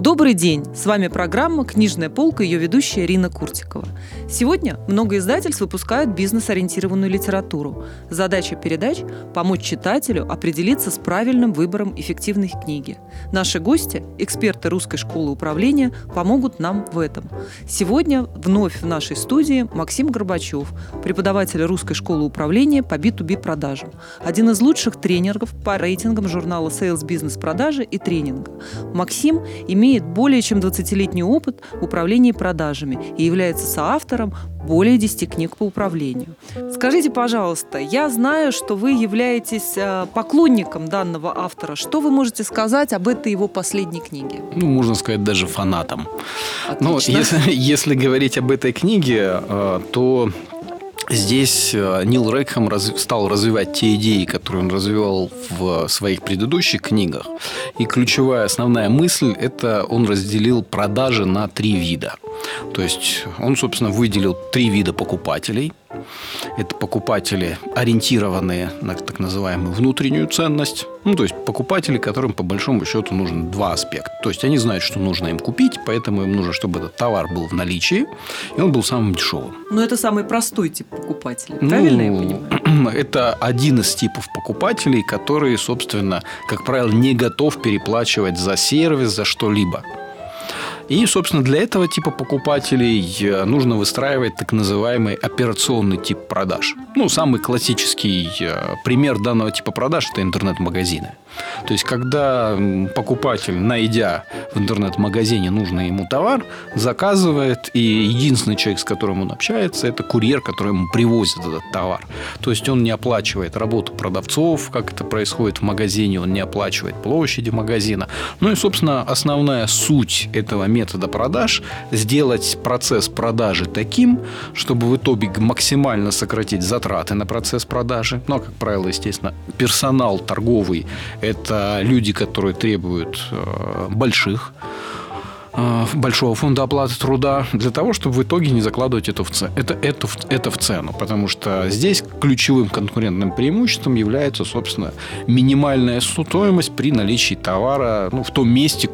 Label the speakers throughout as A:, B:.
A: Добрый день! С вами программа «Книжная полка» и ее ведущая Ирина Куртикова. Сегодня много издательств выпускают бизнес-ориентированную литературу. Задача передач – помочь читателю определиться с правильным выбором эффективной книги. Наши гости, эксперты Русской школы управления, помогут нам в этом. Сегодня вновь в нашей студии Максим Горбачев, преподаватель Русской школы управления по B2B продажам, один из лучших тренеров по рейтингам журнала Sales Business продажи и тренинга. Максим имеет имеет более чем 20-летний опыт в управлении продажами и является соавтором более 10 книг по управлению. Скажите, пожалуйста, я знаю, что вы являетесь э, поклонником данного автора. Что вы можете сказать об этой его последней книге?
B: Ну, можно сказать, даже фанатом.
A: Отлично.
B: Но если, если говорить об этой книге, э, то Здесь э, Нил Рекхэм раз, стал развивать те идеи, которые он развивал в своих предыдущих книгах. И ключевая основная мысль – это он разделил продажи на три вида. То есть он, собственно, выделил три вида покупателей. Это покупатели, ориентированные на так называемую внутреннюю ценность. Ну, то есть покупатели, которым по большому счету нужен два аспекта. То есть они знают, что нужно им купить, поэтому им нужно, чтобы этот товар был в наличии, и он был самым дешевым.
A: Но это самый простой тип покупателей, правильно я
B: Ну,
A: понимаю?
B: Это один из типов покупателей, который, собственно, как правило, не готов переплачивать за сервис, за что-либо. И, собственно, для этого типа покупателей э, нужно выстраивать так называемый операционный тип продаж. Ну, самый классический э, пример данного типа продаж – это интернет-магазины. То есть, когда покупатель, найдя в интернет-магазине нужный ему товар, заказывает, и единственный человек, с которым он общается, это курьер, который ему привозит этот товар. То есть, он не оплачивает работу продавцов, как это происходит в магазине, он не оплачивает площади магазина. Ну и, собственно, основная суть этого метода продаж – сделать процесс продажи таким, чтобы в итоге максимально сократить затраты на процесс продажи. Ну, а, как правило, естественно, персонал торговый – это люди, которые требуют э, больших э, большого фонда оплаты труда для того, чтобы в итоге не закладывать это в, це- это, это, это в цену. Потому что здесь ключевым конкурентным преимуществом является, собственно, минимальная стоимость при наличии товара ну, в том месте,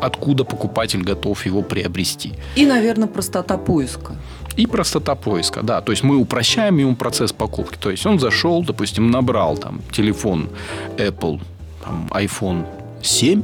B: откуда покупатель готов его приобрести.
A: И, наверное, простота поиска.
B: И простота поиска, да. То есть мы упрощаем ему процесс покупки. То есть он зашел, допустим, набрал там телефон Apple, там, iPhone 7,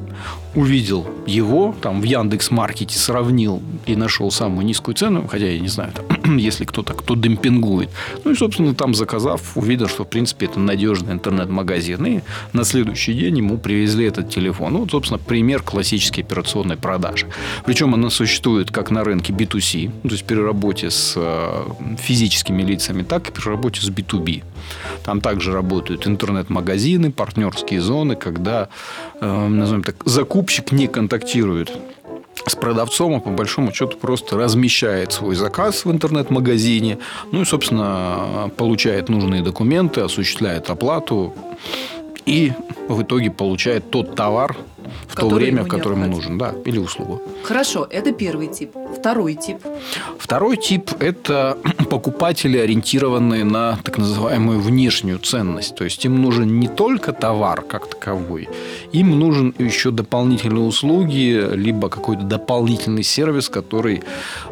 B: увидел его, там в Яндекс Маркете сравнил и нашел самую низкую цену, хотя я не знаю, там, если кто-то, кто демпингует. Ну и, собственно, там заказав, увидел, что, в принципе, это надежный интернет-магазин. И на следующий день ему привезли этот телефон. Ну, вот, собственно, пример классической операционной продажи. Причем она существует как на рынке B2C, ну, то есть при работе с э, физическими лицами, так и при работе с B2B. Там также работают интернет-магазины, партнерские зоны, когда, э, назовем так, закупщик не контактирует с продавцом, а по большому счету просто размещает свой заказ в интернет-магазине, ну и, собственно, получает нужные документы, осуществляет оплату и в итоге получает тот товар в то время, в которое ему нужен, да, или услугу.
A: Хорошо, это первый тип. Второй тип.
B: Второй тип – это покупатели, ориентированные на так называемую внешнюю ценность. То есть им нужен не только товар как таковой, им нужен еще дополнительные услуги, либо какой-то дополнительный сервис, который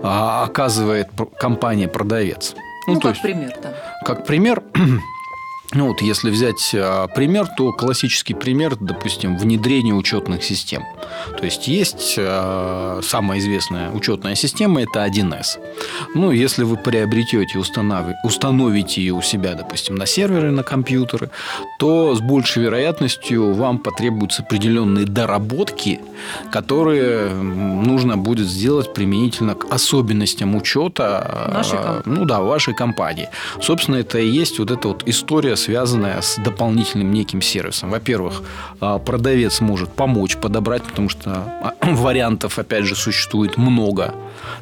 B: а, оказывает пр- компания-продавец.
A: Ну,
B: то
A: как
B: есть,
A: пример там.
B: как пример, ну вот если взять а, пример, то классический пример, допустим, внедрение учетных систем. То есть есть а, самая известная учетная система это 1С. Ну, если вы приобретете, установ- установите ее у себя, допустим, на сервере, на компьютеры, то с большей вероятностью вам потребуются определенные доработки, которые нужно будет сделать применительно к особенностям учета
A: Нашей
B: а,
A: компании.
B: ну да, вашей компании. Собственно, это и есть вот эта вот история, связанная с дополнительным неким сервисом. Во-первых, а, продавец может помочь подобрать, потому что а, вариантов, опять же, существует много.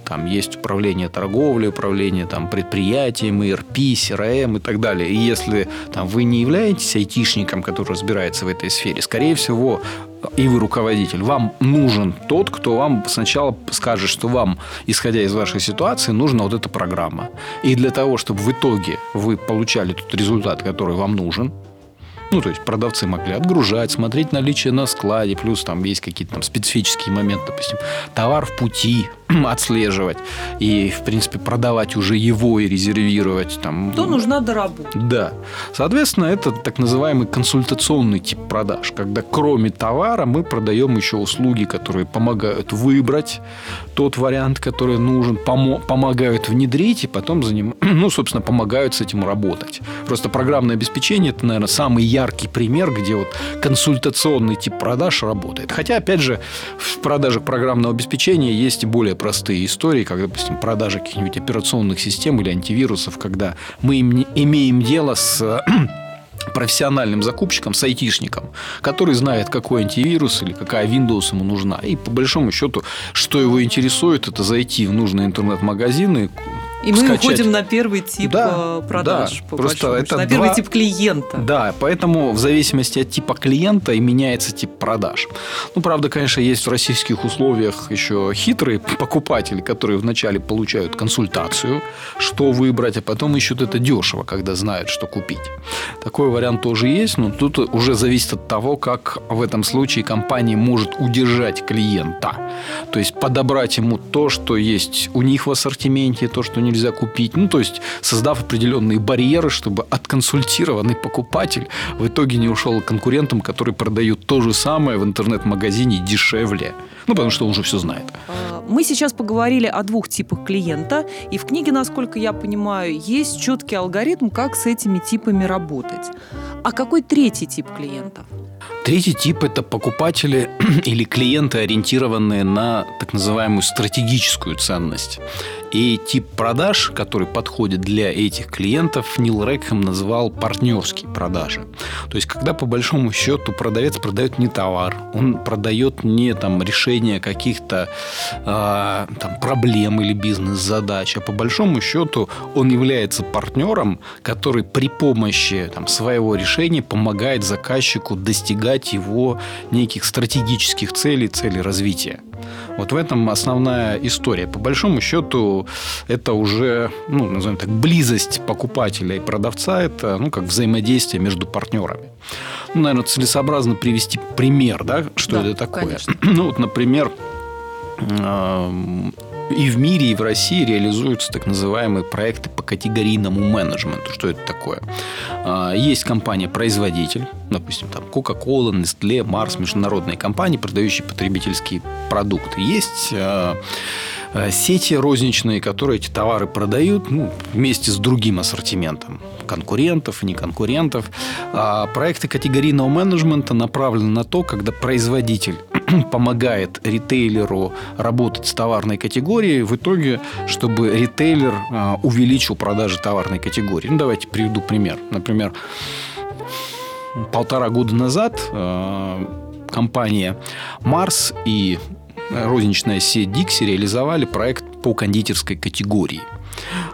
B: Там есть управление торговлей, управление там, предприятием, ERP, CRM и так далее. И если там, вы не являетесь айтишником, который разбирается в этой сфере, скорее всего, и вы руководитель, вам нужен тот, кто вам сначала скажет, что вам, исходя из вашей ситуации, нужна вот эта программа. И для того, чтобы в итоге вы получали тот результат, который вам нужен, ну, то есть продавцы могли отгружать, смотреть наличие на складе, плюс там есть какие-то там специфические моменты, допустим, товар в пути, отслеживать и, в принципе, продавать уже его и резервировать. Там,
A: То нужна доработка.
B: Да. Соответственно, это так называемый консультационный тип продаж, когда кроме товара мы продаем еще услуги, которые помогают выбрать тот вариант, который нужен, помо- помогают внедрить и потом за ним, ну, собственно, помогают с этим работать. Просто программное обеспечение – это, наверное, самый яркий пример, где вот консультационный тип продаж работает. Хотя, опять же, в продажах программного обеспечения есть и более простые истории, как, допустим, продажа каких-нибудь операционных систем или антивирусов, когда мы имеем дело с профессиональным закупщиком, с айтишником, который знает, какой антивирус или какая Windows ему нужна. И по большому счету, что его интересует, это зайти в нужные интернет-магазины,
A: и мы скачать. уходим на первый тип да, э, продаж.
B: Да, просто это
A: на первый тип клиента.
B: Да, поэтому в зависимости от типа клиента и меняется тип продаж. Ну, правда, конечно, есть в российских условиях еще хитрые покупатели, которые вначале получают консультацию, что выбрать, а потом ищут это дешево, когда знают, что купить. Такой вариант тоже есть, но тут уже зависит от того, как в этом случае компания может удержать клиента. То есть подобрать ему то, что есть у них в ассортименте, то, что не нельзя купить. Ну, то есть, создав определенные барьеры, чтобы отконсультированный покупатель в итоге не ушел к конкурентам, которые продают то же самое в интернет-магазине дешевле. Ну, потому что он уже все знает.
A: А, мы сейчас поговорили о двух типах клиента, и в книге, насколько я понимаю, есть четкий алгоритм, как с этими типами работать. А какой третий тип клиентов?
B: Третий тип – это покупатели или клиенты, ориентированные на так называемую стратегическую ценность. И тип продаж, который подходит для этих клиентов, Нил Рекхэм назвал партнерские продажи. То есть, когда по большому счету продавец продает не товар, он продает не там, решение каких-то э, там, проблем или бизнес-задач, а по большому счету он является партнером, который при помощи там, своего решения помогает заказчику достигать его неких стратегических целей, целей развития. Вот в этом основная история. По большому счету, это уже, ну, назовем так, близость покупателя и продавца, это, ну, как взаимодействие между партнерами. Ну, наверное, целесообразно привести пример, да, что да, это такое. Конечно. Ну, вот, например, и в мире, и в России реализуются так называемые проекты по категорийному менеджменту. Что это такое? А, есть компания-производитель, допустим, там Coca-Cola, Nestle, Mars, международные компании, продающие потребительские продукты. Есть а, а, сети розничные, которые эти товары продают ну, вместе с другим ассортиментом конкурентов, не конкурентов. А проекты категорийного менеджмента направлены на то, когда производитель помогает ритейлеру работать с товарной категорией, в итоге, чтобы ритейлер а, увеличил продажи товарной категории. Ну, давайте приведу пример. Например, полтора года назад а, компания Марс и розничная сеть Dixie реализовали проект по кондитерской категории.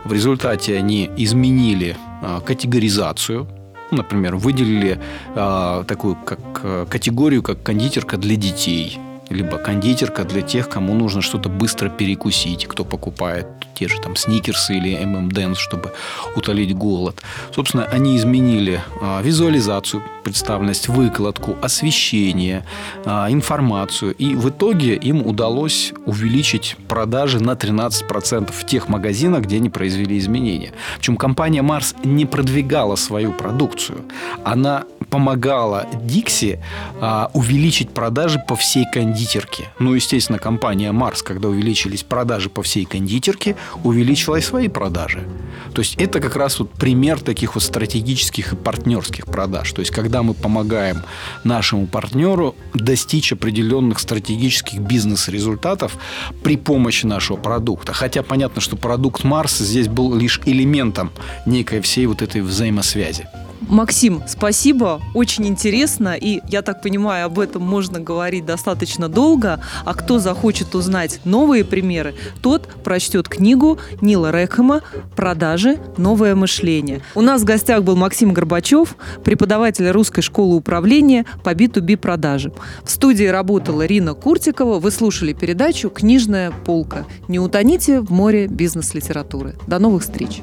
B: В результате они изменили а, категоризацию Например, выделили э, такую как, э, категорию, как кондитерка для детей либо кондитерка для тех, кому нужно что-то быстро перекусить, кто покупает те же там сникерсы или ММДэнс, чтобы утолить голод. Собственно, они изменили а, визуализацию, представленность, выкладку, освещение, а, информацию. И в итоге им удалось увеличить продажи на 13% в тех магазинах, где они произвели изменения. Причем компания Марс не продвигала свою продукцию. Она помогала Dixie а, увеличить продажи по всей кондитерке. Ну, естественно, компания Марс, когда увеличились продажи по всей кондитерке, увеличила и свои продажи. То есть это как раз вот пример таких вот стратегических и партнерских продаж. То есть когда мы помогаем нашему партнеру достичь определенных стратегических бизнес-результатов при помощи нашего продукта. Хотя понятно, что продукт Марс здесь был лишь элементом некой всей вот этой взаимосвязи.
A: Максим, спасибо, очень интересно, и я так понимаю, об этом можно говорить достаточно долго, а кто захочет узнать новые примеры, тот прочтет книгу Нила Рекхема «Продажи. Новое мышление». У нас в гостях был Максим Горбачев, преподаватель русской школы управления по B2B продажам. В студии работала Рина Куртикова. Вы слушали передачу «Книжная полка». Не утоните в море бизнес-литературы. До новых встреч!